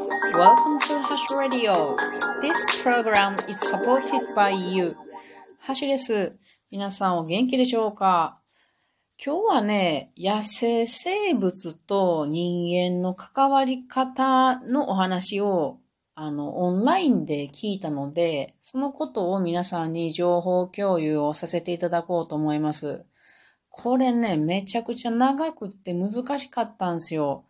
Welcome to Hash Radio. This program is supported by you. ハシです。皆さんお元気でしょうか？今日はね、野生生物と人間の関わり方のお話をあの、オンラインで聞いたので、そのことを皆さんに情報共有をさせていただこうと思います。これね、めちゃくちゃ長くって難しかったんですよ。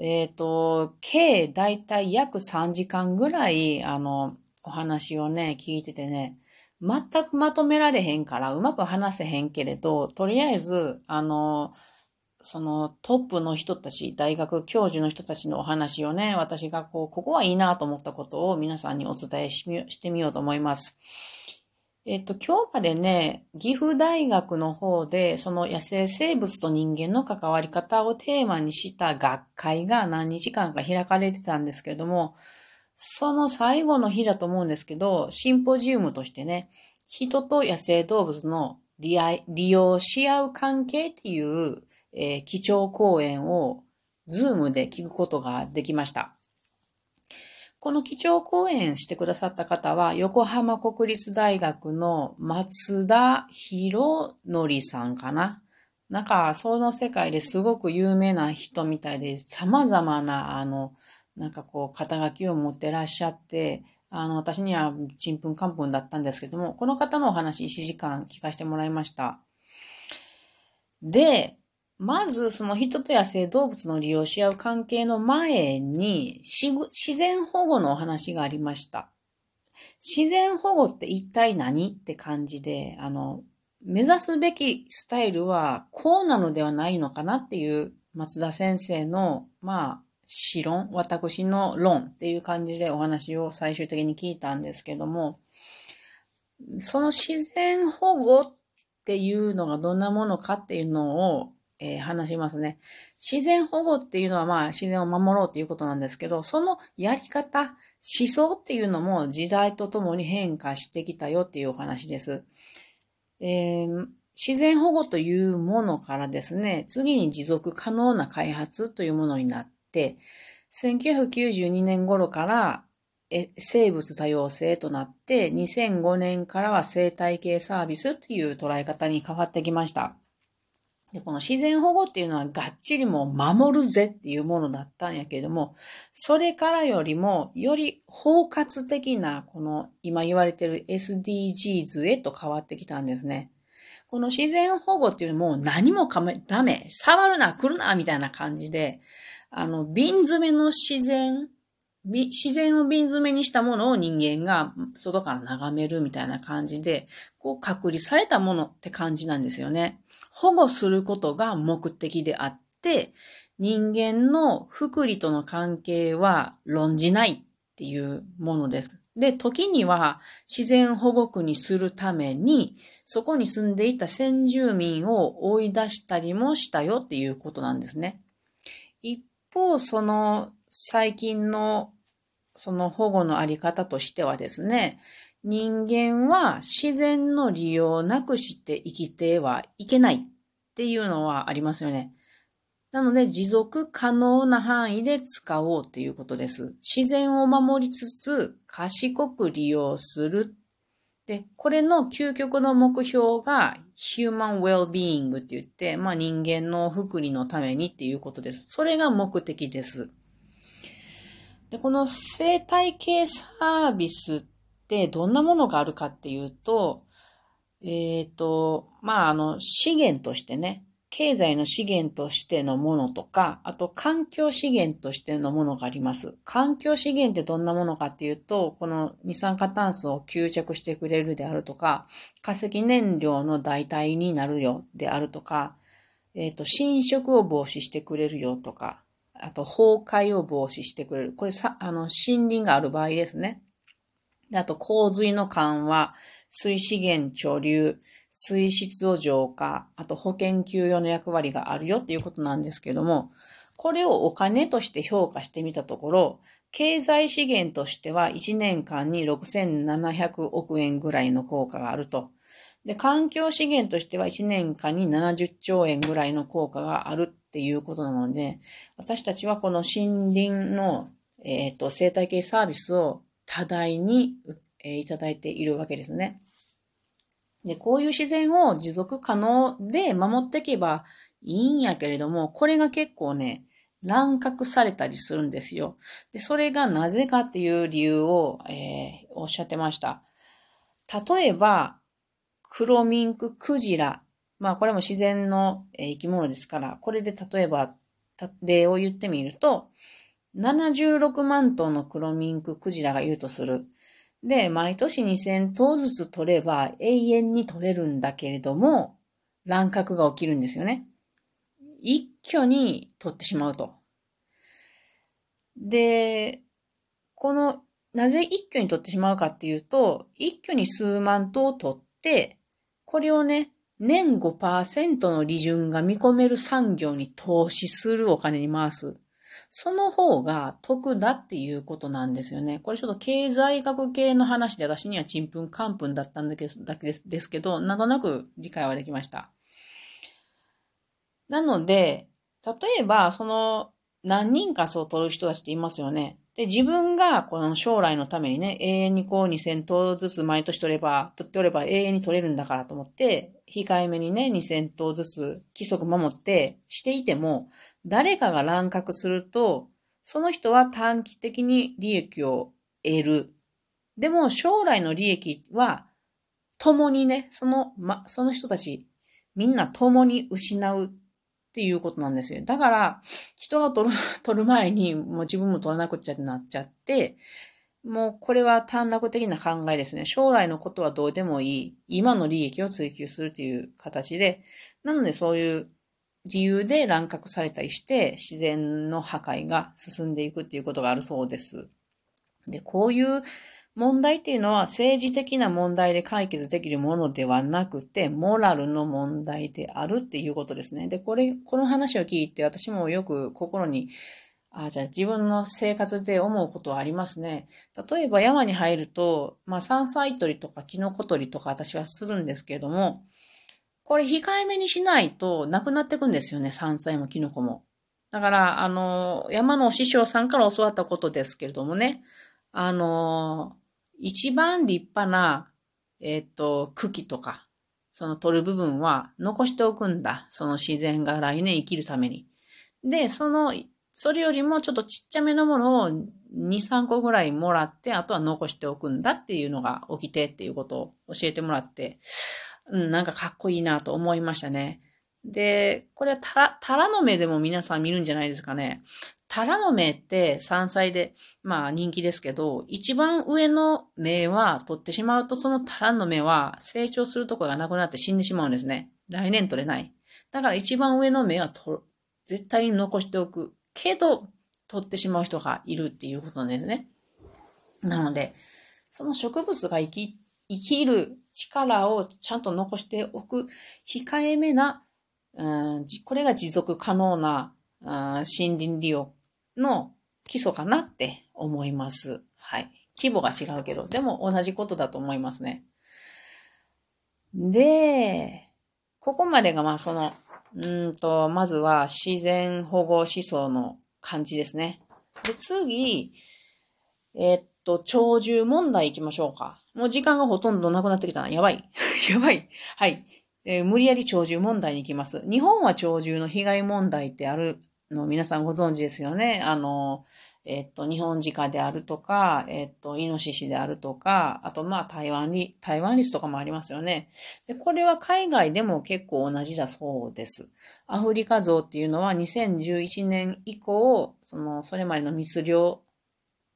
えっ、ー、と、計だいたい約3時間ぐらい、あの、お話をね、聞いててね、全くまとめられへんから、うまく話せへんけれど、とりあえず、あの、そのトップの人たち、大学教授の人たちのお話をね、私がこう、ここはいいなと思ったことを皆さんにお伝えしてみようと思います。えっと、今日までね、岐阜大学の方で、その野生生物と人間の関わり方をテーマにした学会が何日間か開かれてたんですけれども、その最後の日だと思うんですけど、シンポジウムとしてね、人と野生動物の利用し合う関係っていうえー、基調講演をズームで聞くことができました。この基調講演してくださった方は、横浜国立大学の松田博則さんかな。なんか、その世界ですごく有名な人みたいで、様々な、あの、なんかこう、肩書きを持ってらっしゃって、あの、私にはちんぷんかんぷんだったんですけども、この方のお話1時間聞かせてもらいました。で、まず、その人と野生動物の利用し合う関係の前に、自然保護のお話がありました。自然保護って一体何って感じで、あの、目指すべきスタイルはこうなのではないのかなっていう松田先生の、まあ、私論、私の論っていう感じでお話を最終的に聞いたんですけども、その自然保護っていうのがどんなものかっていうのをえー、話しますね。自然保護っていうのはまあ自然を守ろうっていうことなんですけど、そのやり方、思想っていうのも時代とともに変化してきたよっていうお話です。えー、自然保護というものからですね、次に持続可能な開発というものになって、1992年頃から生物多様性となって、2005年からは生態系サービスという捉え方に変わってきました。で、この自然保護っていうのはがっちりも守るぜっていうものだったんやけども、それからよりも、より包括的な、この今言われてる SDGs へと変わってきたんですね。この自然保護っていうのも何もかめ、ダメ、触るな、来るな、みたいな感じで、あの、瓶詰めの自然、自然を瓶詰めにしたものを人間が外から眺めるみたいな感じで、こう隔離されたものって感じなんですよね。保護することが目的であって、人間の福利との関係は論じないっていうものです。で、時には自然保護区にするために、そこに住んでいた先住民を追い出したりもしたよっていうことなんですね。一方、その最近のその保護のあり方としてはですね、人間は自然の利用をなくして生きてはいけないっていうのはありますよね。なので、持続可能な範囲で使おうということです。自然を守りつつ、賢く利用する。で、これの究極の目標が human well-being って言って、まあ人間の福利のためにっていうことです。それが目的です。で、この生態系サービスっってどんなものがあるかっていうと、えっ、ー、と、まあ、あの、資源としてね、経済の資源としてのものとか、あと環境資源としてのものがあります。環境資源ってどんなものかっていうと、この二酸化炭素を吸着してくれるであるとか、化石燃料の代替になるよであるとか、えっ、ー、と、侵食を防止してくれるよとか、あと崩壊を防止してくれる。これさ、あの、森林がある場合ですね。あと、洪水の緩和、水資源貯留、水質を浄化、あと保険給与の役割があるよっていうことなんですけども、これをお金として評価してみたところ、経済資源としては1年間に6700億円ぐらいの効果があると。で、環境資源としては1年間に70兆円ぐらいの効果があるっていうことなので、私たちはこの森林のえっ、と、生態系サービスを多大に、えーいただいているわけですね。で、こういう自然を持続可能で守っていけばいいんやけれども、これが結構ね、乱獲されたりするんですよ。で、それがなぜかっていう理由を、えーおっしゃってました。例えば、黒ミンククジラ。まあ、これも自然のえ生き物ですから、これで例えば、例を言ってみると、76万頭の黒ミンククジラがいるとする。で、毎年2000頭ずつ取れば永遠に取れるんだけれども、乱獲が起きるんですよね。一挙に取ってしまうと。で、この、なぜ一挙に取ってしまうかっていうと、一挙に数万頭取って、これをね、年5%の利潤が見込める産業に投資するお金に回す。その方が得だっていうことなんですよね。これちょっと経済学系の話で私にはちんぷんかんぷんだったんだけどだけですですけど、なんとなく理解はできました。なので、例えば、その、何人かそう取る人たちっていますよね。で、自分がこの将来のためにね、永遠にこう2000頭ずつ毎年取れば、取っておれば永遠に取れるんだからと思って、控えめにね、2000頭ずつ規則守ってしていても、誰かが乱獲すると、その人は短期的に利益を得る。でも将来の利益は、共にね、その、ま、その人たち、みんな共に失うっていうことなんですよ。だから、人が取る、取る前に、もう自分も取らなくちゃってなっちゃって、もうこれは短絡的な考えですね。将来のことはどうでもいい。今の利益を追求するという形で、なのでそういう理由で乱獲されたりして、自然の破壊が進んでいくっていうことがあるそうです。で、こういう問題っていうのは政治的な問題で解決できるものではなくて、モラルの問題であるっていうことですね。で、これ、この話を聞いて私もよく心に、あじゃあ自分の生活で思うことはありますね。例えば山に入ると、まあ山菜採りとかキノコ採りとか私はするんですけれども、これ控えめにしないとなくなっていくんですよね、山菜もキノコも。だから、あの、山の師匠さんから教わったことですけれどもね、あの、一番立派な、えっ、と、茎とか、その取る部分は残しておくんだ。その自然が来年生きるために。で、その、それよりもちょっとちっちゃめのものを2、3個ぐらいもらって、あとは残しておくんだっていうのが起きてっていうことを教えてもらって、うん、なんかかっこいいなと思いましたね。で、これはタラ、タラの芽でも皆さん見るんじゃないですかね。タラの芽って山菜で、まあ人気ですけど、一番上の芽は取ってしまうと、そのタラの芽は成長するところがなくなって死んでしまうんですね。来年取れない。だから一番上の芽はと絶対に残しておく。けど、取ってしまう人がいるっていうことなんですね。なので、その植物が生き、生きる力をちゃんと残しておく控えめな、うん、これが持続可能な森林利用の基礎かなって思います。はい。規模が違うけど、でも同じことだと思いますね。で、ここまでがまあその、うーんと、まずは自然保護思想の感じですね。で、次、えーっと、鳥獣問題行きましょうか。もう時間がほとんどなくなってきたな。やばい。やばい。はい。えー無理やり鳥獣問題に行きます。日本は鳥獣の被害問題ってあるの皆さんご存知ですよね。あの、えっと、日本鹿であるとか、えっと、イノシシであるとか、あと、まあ、台湾リ、台湾リスとかもありますよね。で、これは海外でも結構同じだそうです。アフリカゾウっていうのは2011年以降、その、それまでの密漁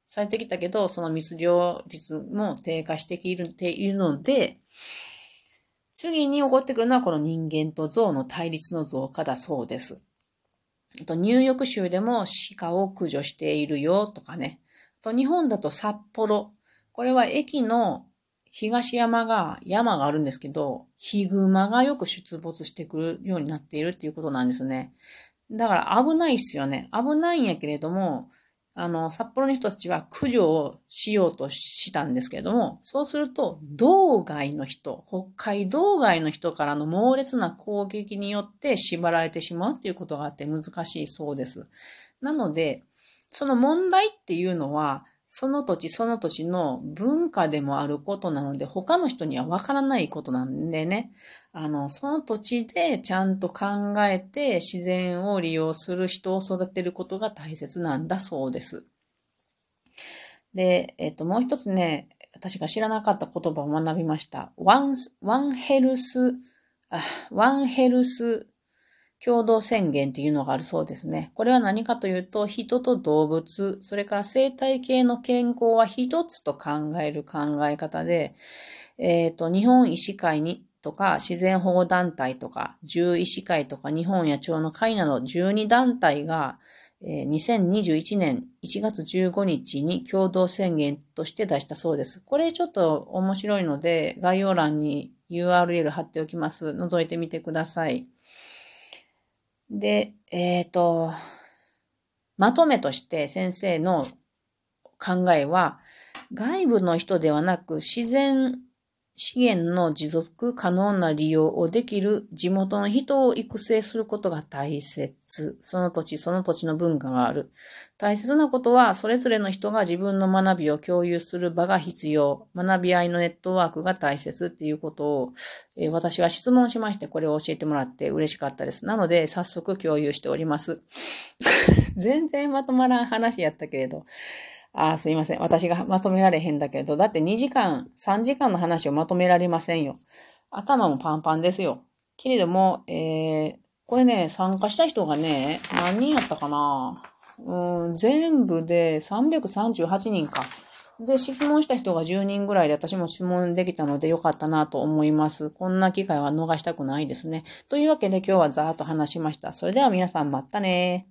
されてきたけど、その密漁率も低下しているているので、次に起こってくるのはこの人間と象の対立の増加だそうです。あと、ニューヨーク州でも鹿を駆除しているよとかね。あと、日本だと札幌。これは駅の東山が、山があるんですけど、ヒグマがよく出没してくるようになっているっていうことなんですね。だから危ないっすよね。危ないんやけれども、あの、札幌の人たちは駆除をしようとしたんですけれども、そうすると、道外の人、北海道外の人からの猛烈な攻撃によって縛られてしまうということがあって難しいそうです。なので、その問題っていうのは、その土地その土地の文化でもあることなので、他の人にはわからないことなんでね、あの、その土地でちゃんと考えて自然を利用する人を育てることが大切なんだそうです。で、えっと、もう一つね、私が知らなかった言葉を学びました。ワン、ワンヘルス、あ、ワンヘルス共同宣言っていうのがあるそうですね。これは何かというと、人と動物、それから生態系の健康は一つと考える考え方で、えっ、ー、と、日本医師会にとか、自然保護団体とか、獣医師会とか、日本野鳥の会など12団体が、えー、2021年1月15日に共同宣言として出したそうです。これちょっと面白いので、概要欄に URL 貼っておきます。覗いてみてください。で、えっ、ー、と、まとめとして先生の考えは、外部の人ではなく自然資源の持続可能な利用をできる地元の人を育成することが大切。その土地、その土地の文化がある。大切なことは、それぞれの人が自分の学びを共有する場が必要。学び合いのネットワークが大切っていうことを、えー、私は質問しまして、これを教えてもらって嬉しかったです。なので、早速共有しております。全然まとまらん話やったけれど。あすいません。私がまとめられへんだけど、だって2時間、3時間の話をまとめられませんよ。頭もパンパンですよ。けれども、えー、これね、参加した人がね、何人やったかなうん、全部で338人か。で、質問した人が10人ぐらいで私も質問できたのでよかったなと思います。こんな機会は逃したくないですね。というわけで今日はざーっと話しました。それでは皆さんまたね